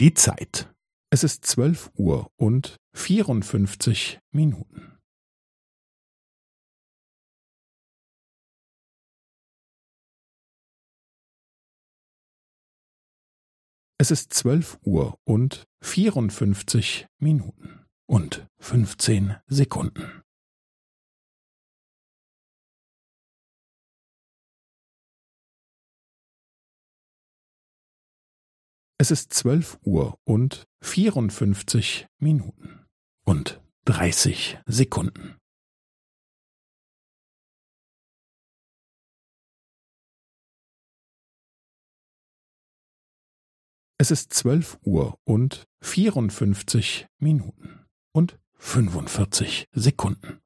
Die Zeit. Es ist zwölf Uhr und vierundfünfzig Minuten. Es ist zwölf Uhr und vierundfünfzig Minuten und fünfzehn Sekunden. Es ist zwölf Uhr und vierundfünfzig Minuten und dreißig Sekunden. Es ist zwölf Uhr und vierundfünfzig Minuten und fünfundvierzig Sekunden.